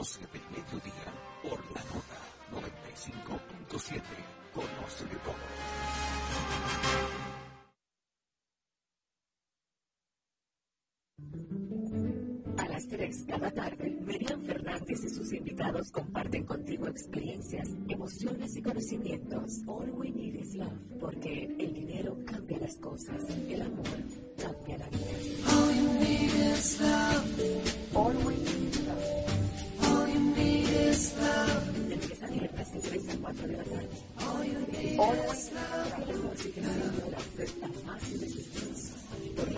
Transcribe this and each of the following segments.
12 del mediodía por la nota 95.7. Conoce de todo. A las 3 cada tarde, Miriam Fernández y sus invitados comparten contigo experiencias, emociones y conocimientos. All we need is love, porque el dinero cambia las cosas, el amor cambia la vida. All, you need is love. All we need es de que salen a las 6 a 4 de la tarde. Always trae música siendo la oferta más irresistible. Por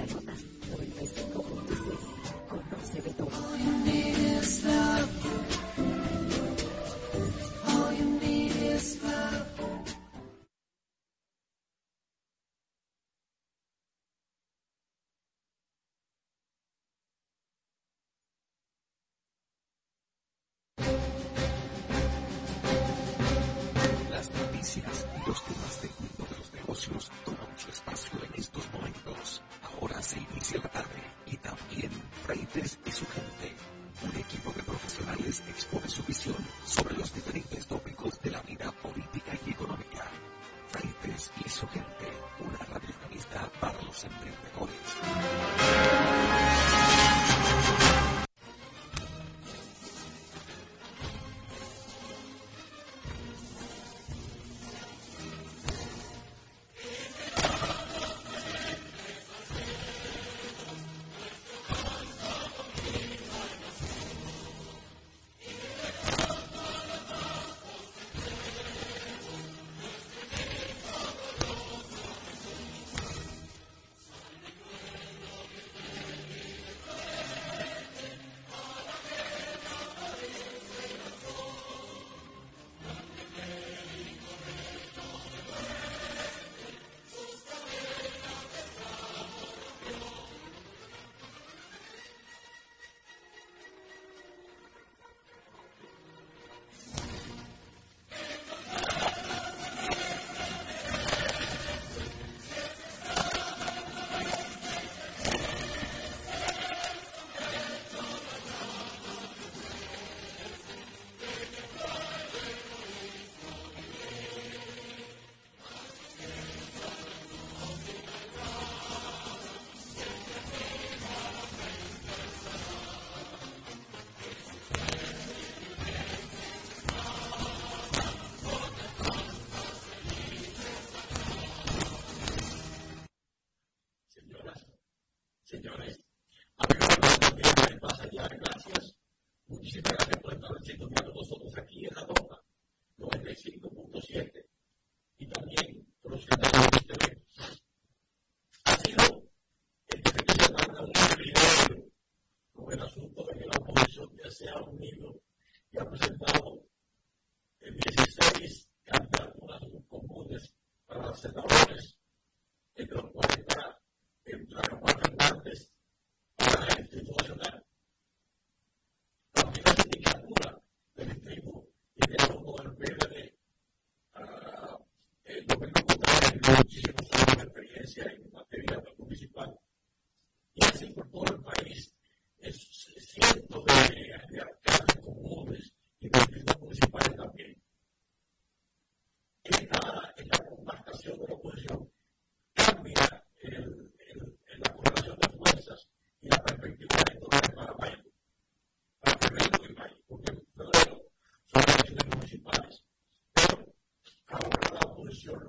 help me.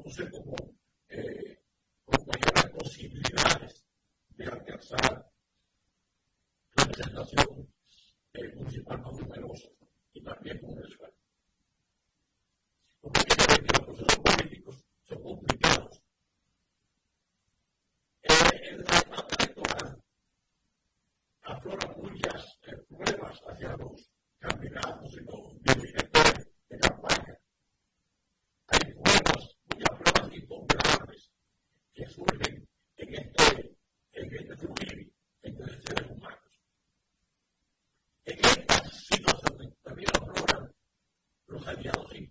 conduce como eh, con mayores posibilidades de alcanzar representación Galilee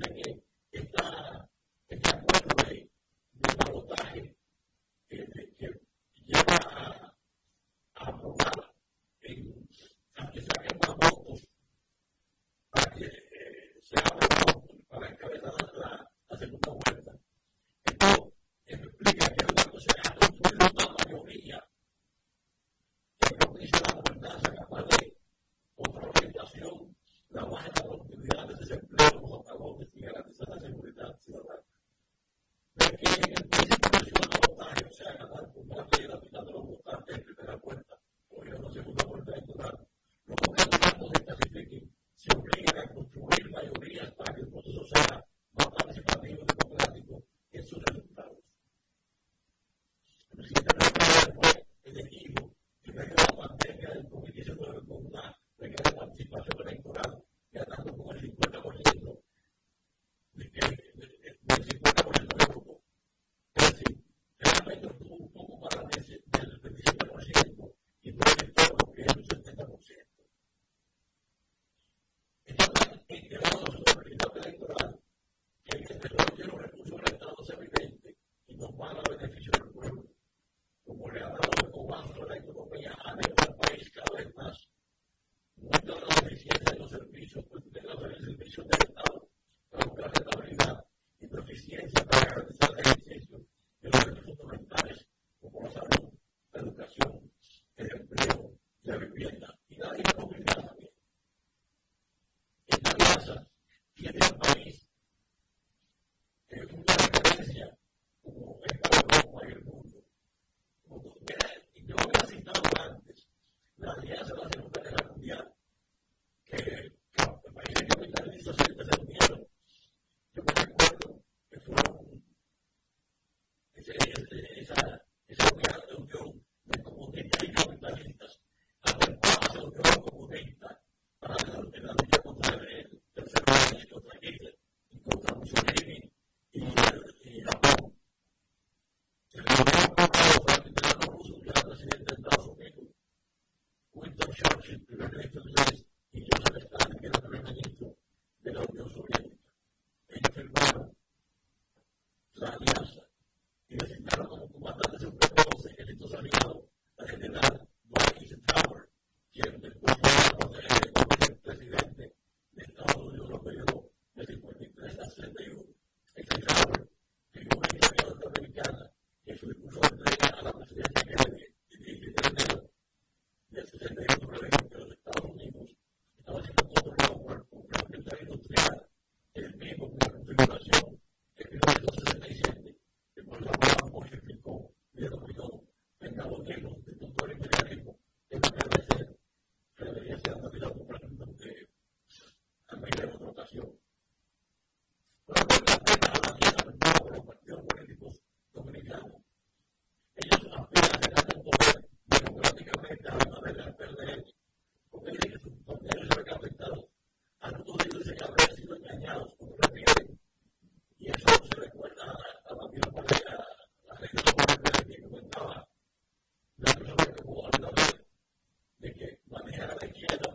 Thank you. today. and they share the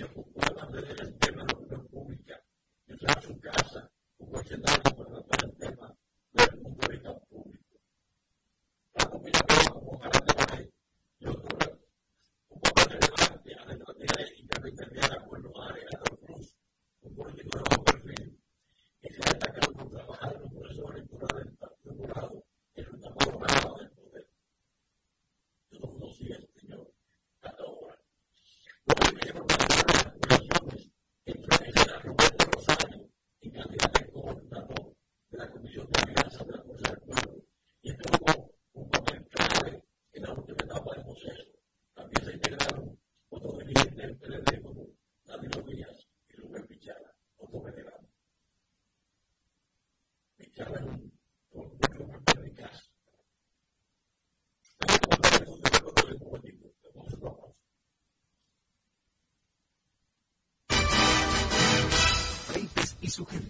su gente por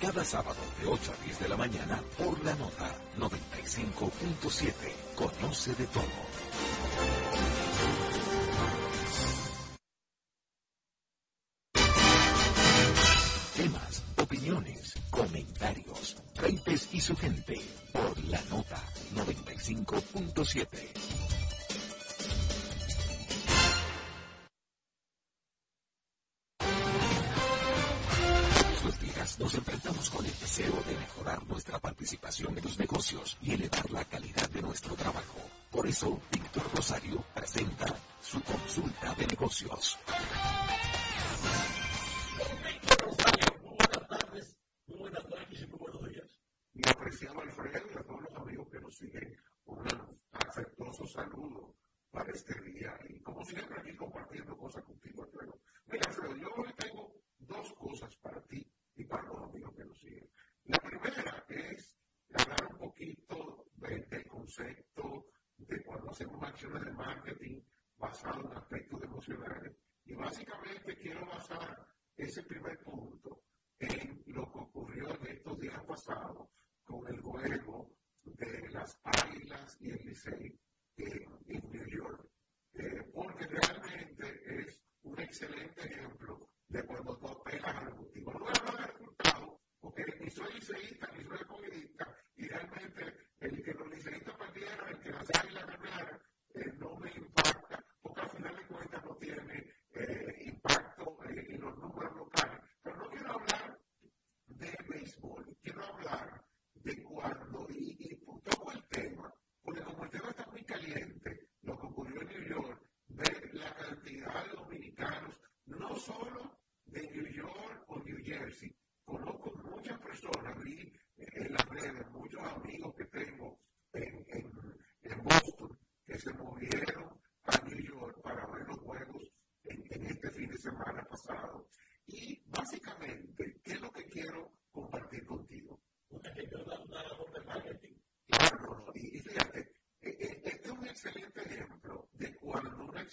Cada sábado de 8 a 10 de la mañana por la nota 95.7. Conoce de todo. su gente por la nota 95.7. Días nos enfrentamos con el deseo de mejorar nuestra participación en los negocios y elevar la calidad de nuestro trabajo. Por eso, Víctor Rosario presenta su consulta de negocios. apreciado Alfredo y a todos los amigos que nos siguen un afectuoso saludo para este día. Y como siempre aquí compartiendo cosas contigo, Alfredo. Mira, Alfredo, yo hoy tengo dos cosas para ti y para los amigos que nos siguen. La primera es hablar un poquito del concepto de cuando hacemos acciones de marketing basado en aspectos emocionales. Y básicamente quiero basar ese primer punto en lo que ocurrió en estos días pasados con el juego de las Águilas y el Licey en, New York. Eh, porque realmente es un excelente ejemplo cuando tú apelas al ejecutivo. No hablar de resultados, porque ni soy liceísta ni soy comunista, y realmente el que los liceístas perdieran, el que las Águilas ganaran,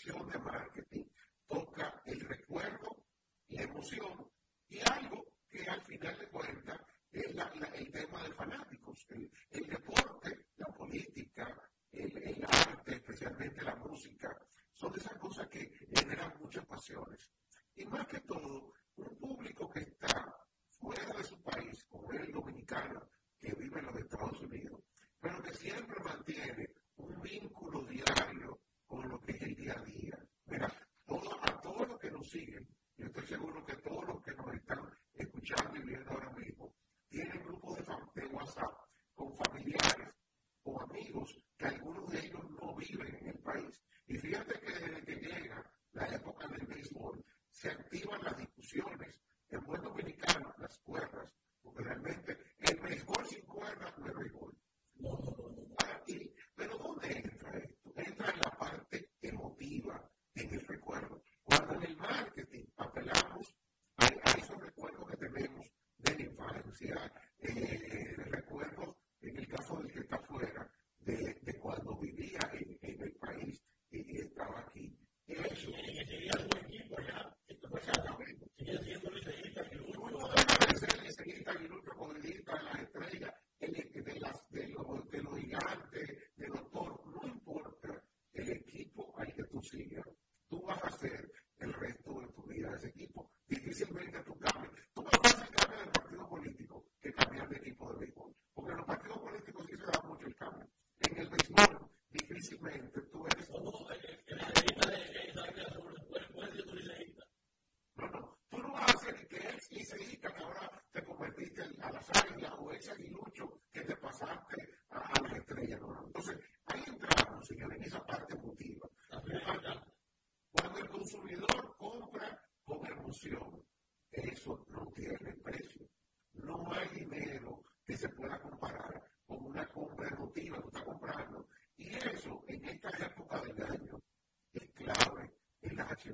sensación de marketing.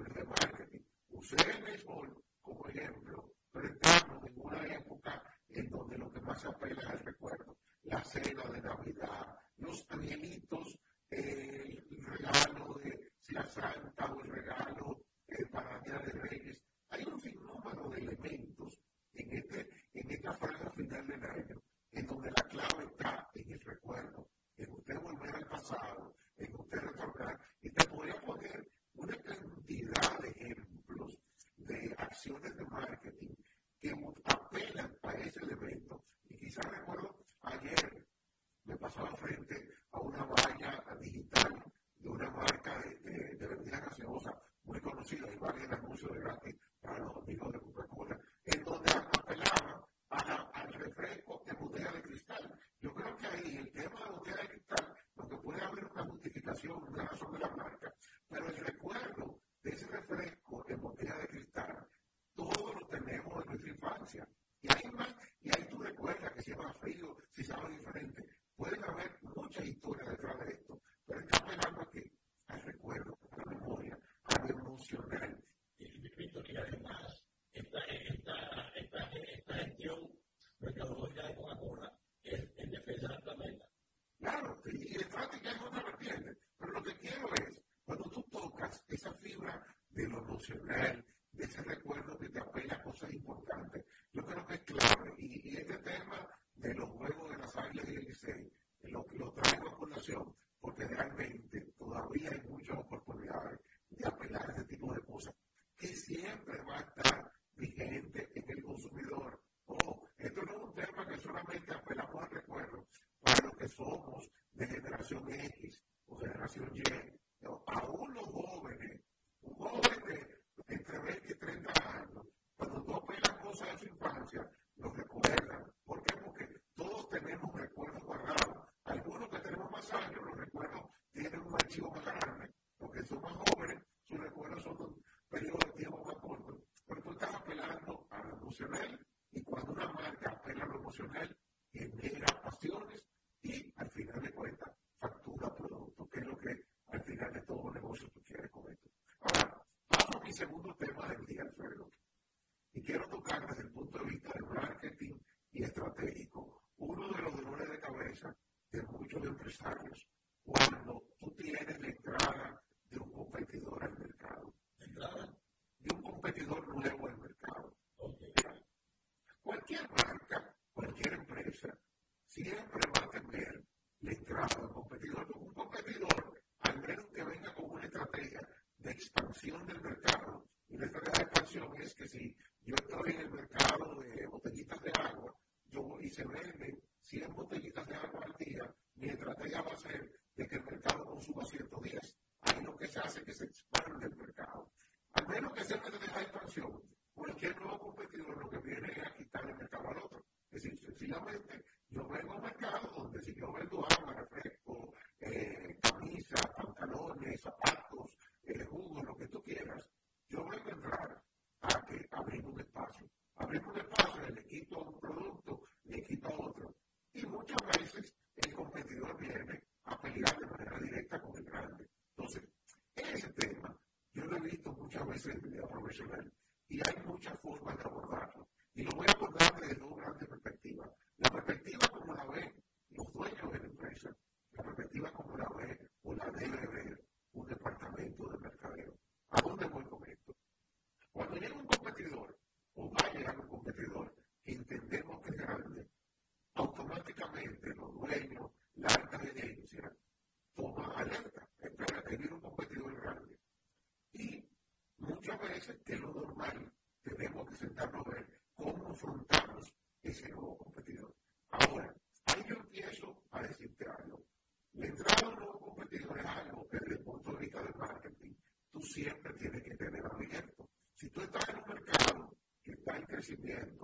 el de marketing. uso de la to profesional genera pasiones y al final de cuentas factura producto, que es lo que al final de todo negocio tú quieres con esto. Ahora, paso a mi segundo tema del día, Alfredo, y quiero tocar desde el punto de vista del marketing y estratégico, uno de los dolores de cabeza de muchos empresarios es que si yo estoy en el measurement parece que lo normal tenemos que sentarnos a ver cómo afrontamos ese nuevo competidor. Ahora, ahí yo empiezo a decirte algo. La entrada de un nuevo competidor es algo que desde el punto de vista del marketing tú siempre tienes que tener abierto. Si tú estás en un mercado que está en crecimiento,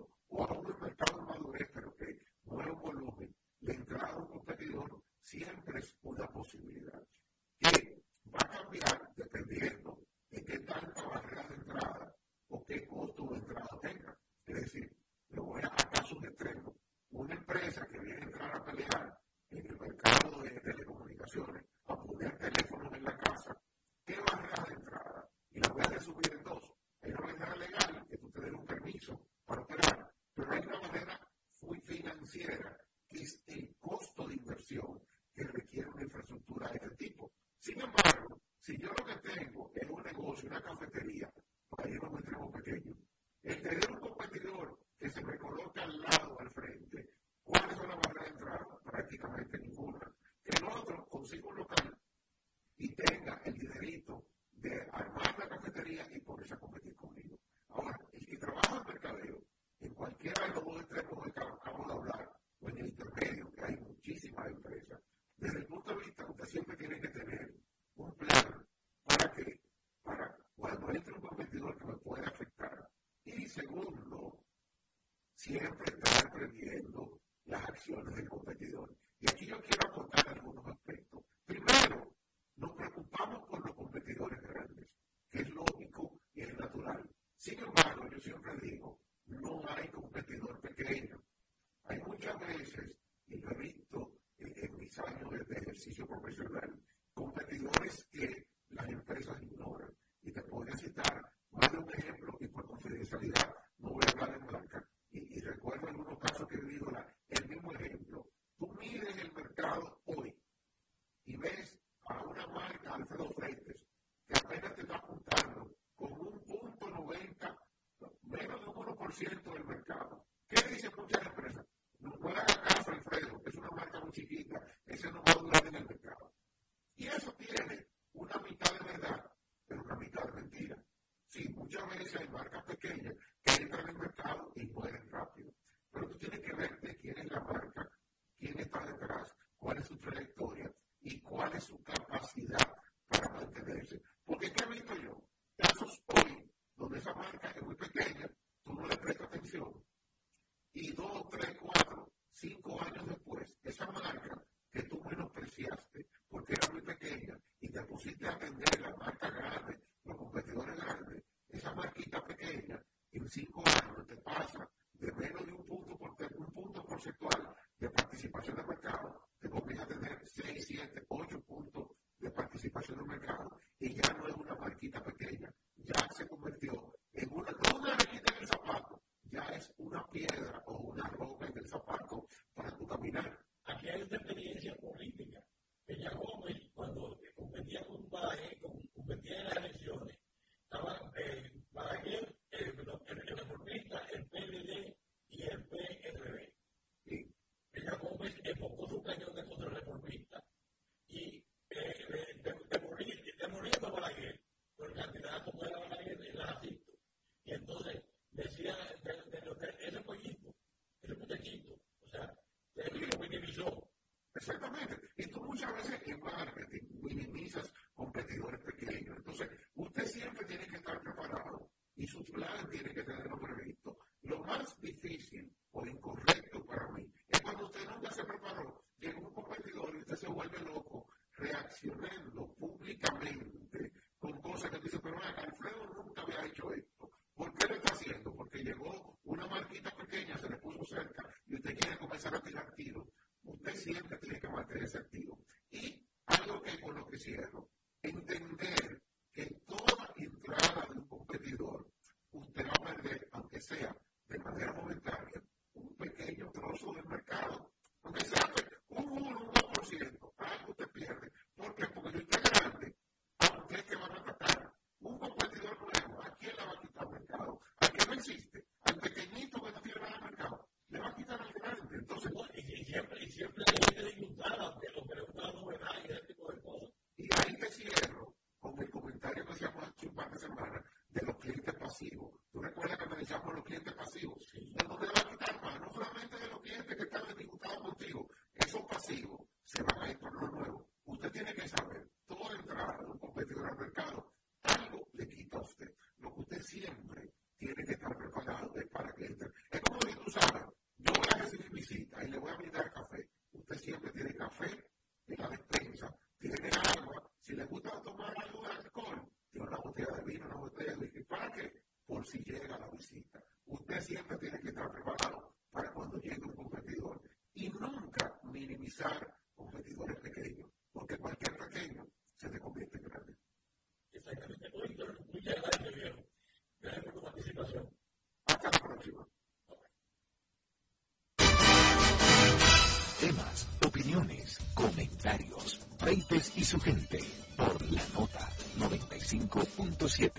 financiera, que es el costo de inversión viendo las acciones del competidor. Y aquí yo quiero aportar algunos aspectos. Primero, nos preocupamos por los competidores grandes, que es lógico y es natural. Sin embargo, yo siempre digo, no hay competidor pequeño. Hay muchas veces, y lo he visto en, en mis años de ejercicio profesional, There is a 中で、なんかが、Exactamente. Y tú muchas veces en marketing minimizas competidores pequeños. Entonces, usted siempre tiene que estar preparado y su plan tiene que tener cliente pasivo. Gente por la nota 95.7.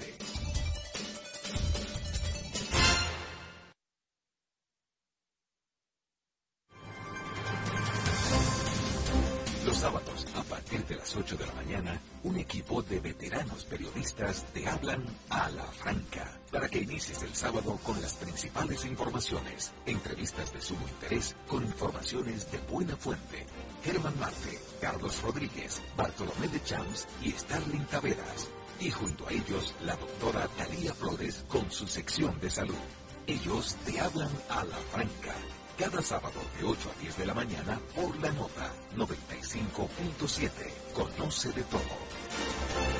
Los sábados, a partir de las 8 de la mañana, un equipo de veteranos periodistas te hablan a la franca para que inicies el sábado con las principales informaciones, entrevistas de sumo interés con informaciones de buena fuente. Germán Marte, Carlos Rodríguez, Bartolomé de Champs y Starling Taveras. Y junto a ellos, la doctora Talía Flores con su sección de salud. Ellos te hablan a la franca. Cada sábado de 8 a 10 de la mañana por la nota 95.7. Conoce de todo.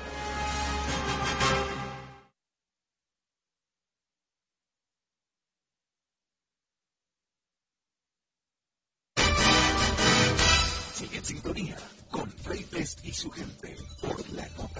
y su gente por la noche.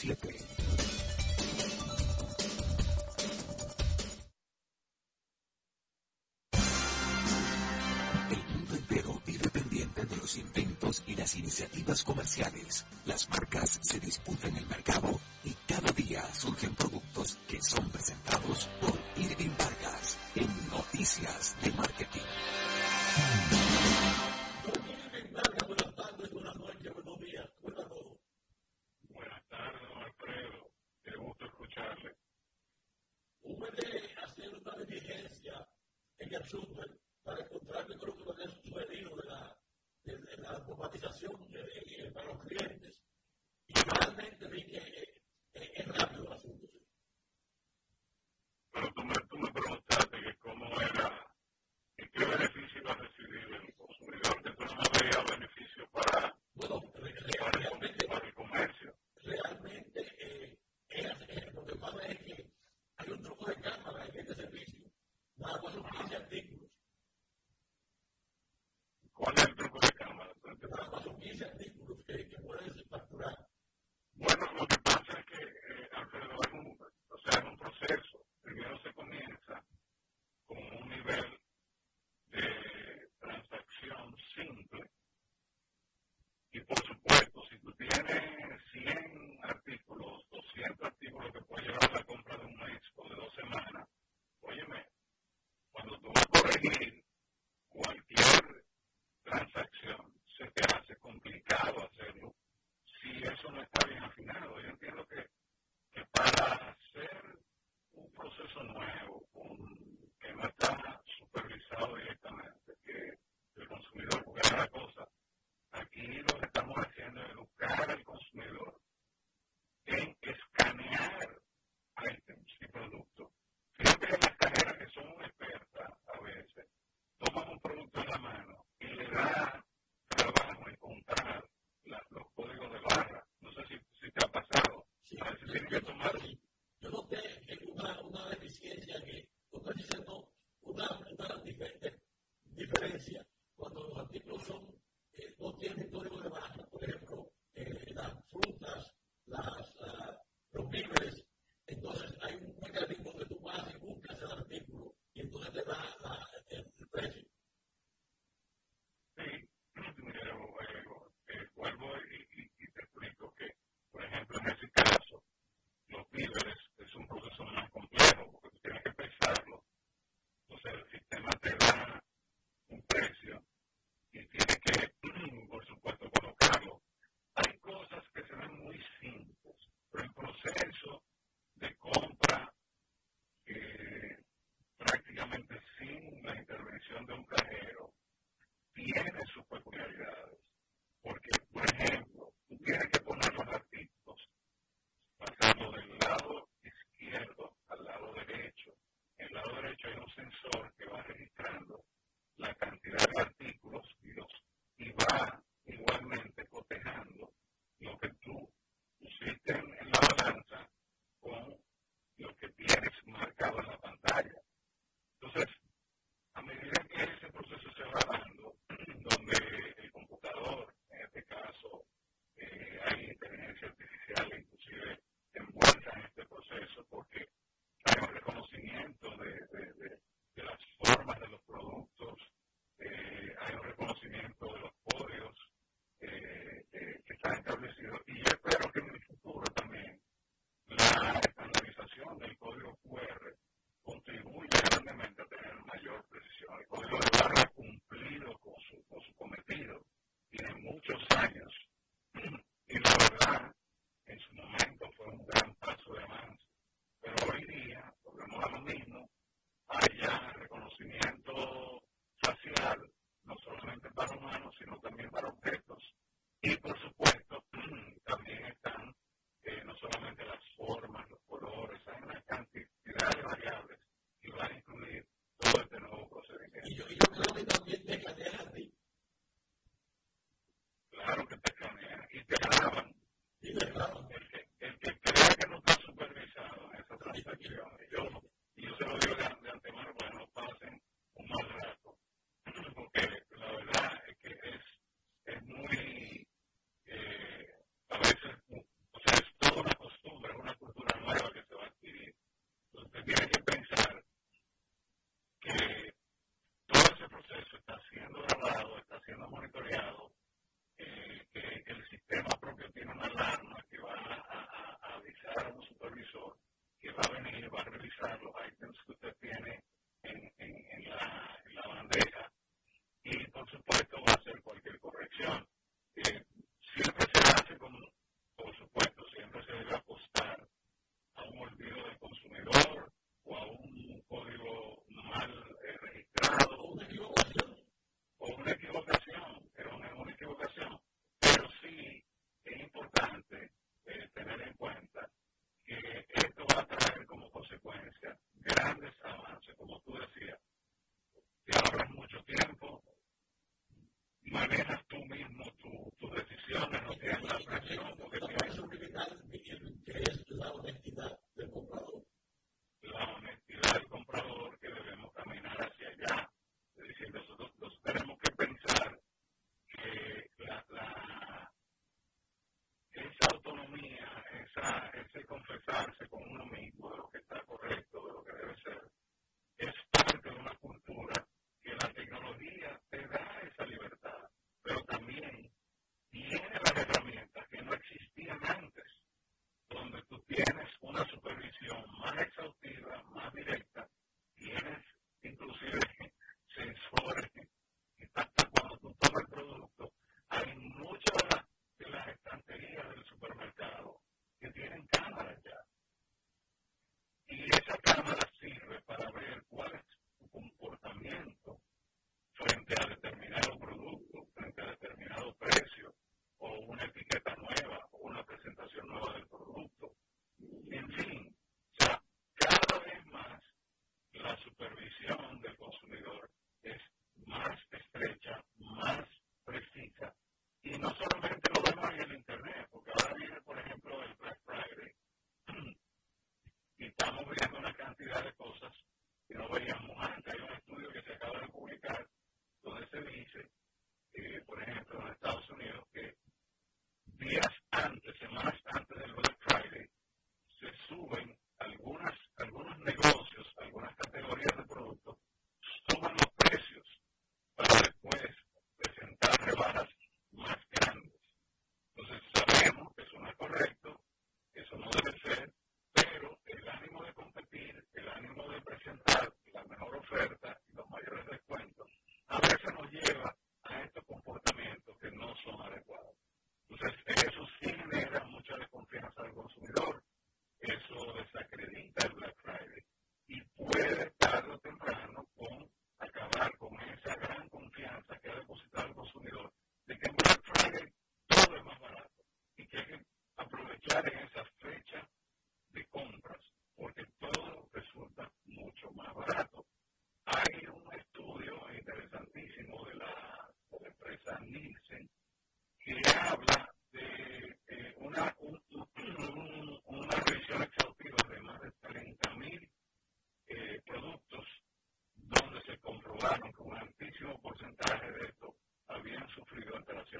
El mundo entero, independiente de los inventos y las iniciativas comerciales. Las marcas se disputan que retomarlo. de un cajero tiene sus peculiaridades. Porque, por ejemplo, tú tienes que poner los artículos pasando del lado izquierdo al lado derecho. En el lado derecho hay un sensor que va registrando la cantidad de artículos y, los, y va supervisión del consumidor.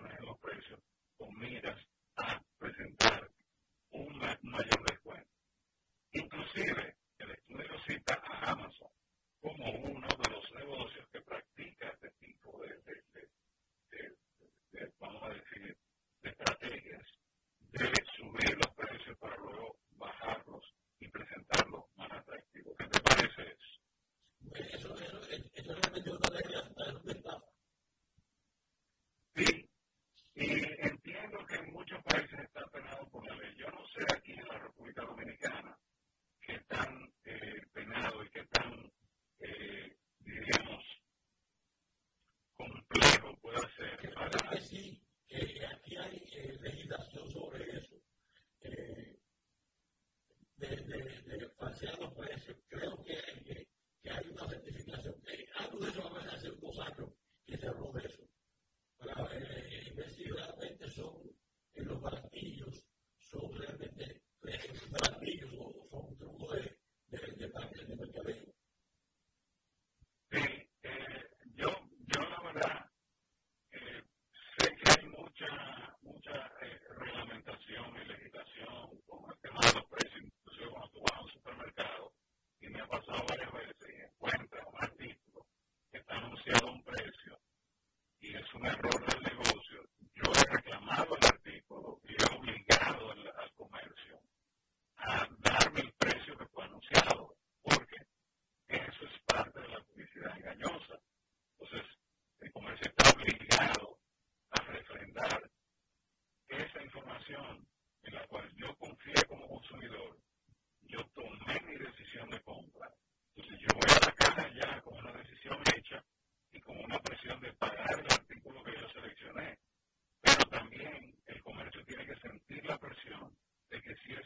Ohio.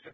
Esa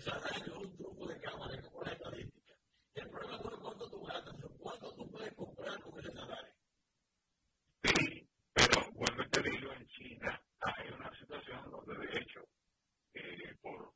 pensar en un truco de cámara, como la estadística. El problema no es cuánto tú gastas, cuánto tú puedes comprar con el salario. Sí, pero vuelvo a te digo, en China hay una situación donde de hecho, eh, por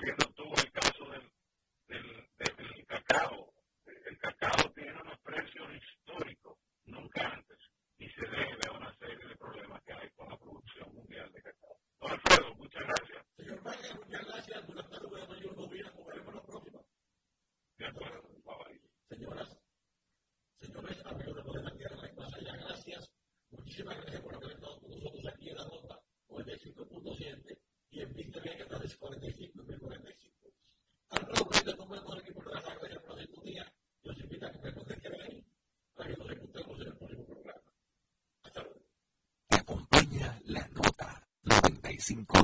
Gracias. 95.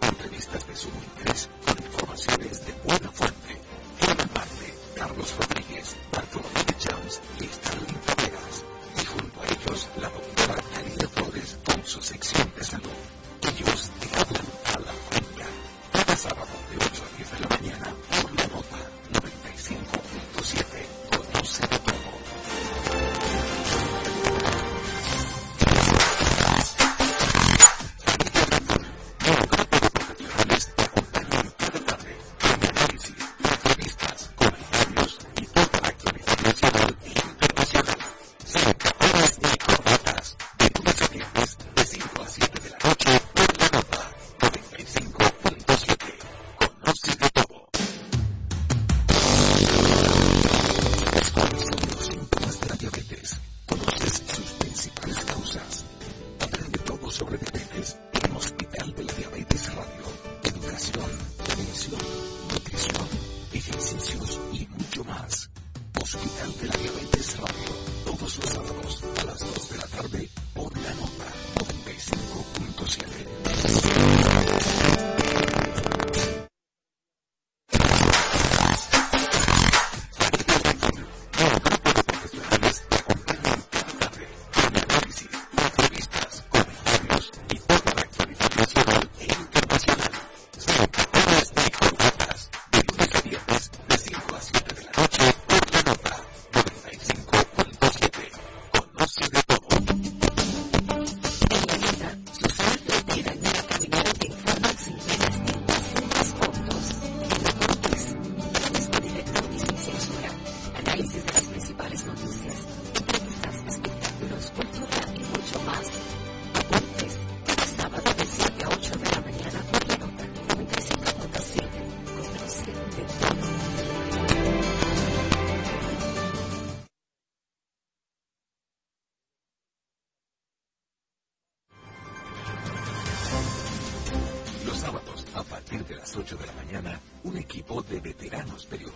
entrevistas de sumo interés con informaciones de buena fuente. Fiona Marte, Carlos Rodríguez, Bartolomé Jones y Stanley.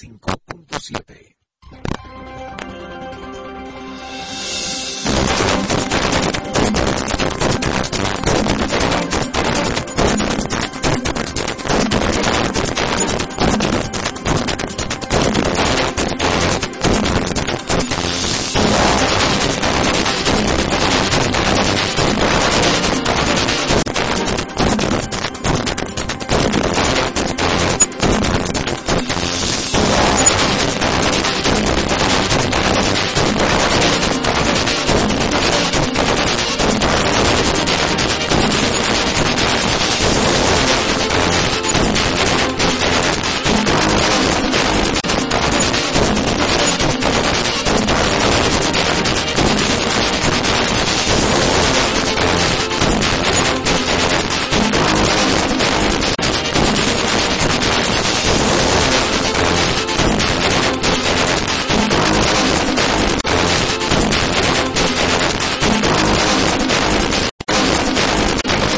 cinco punto siete.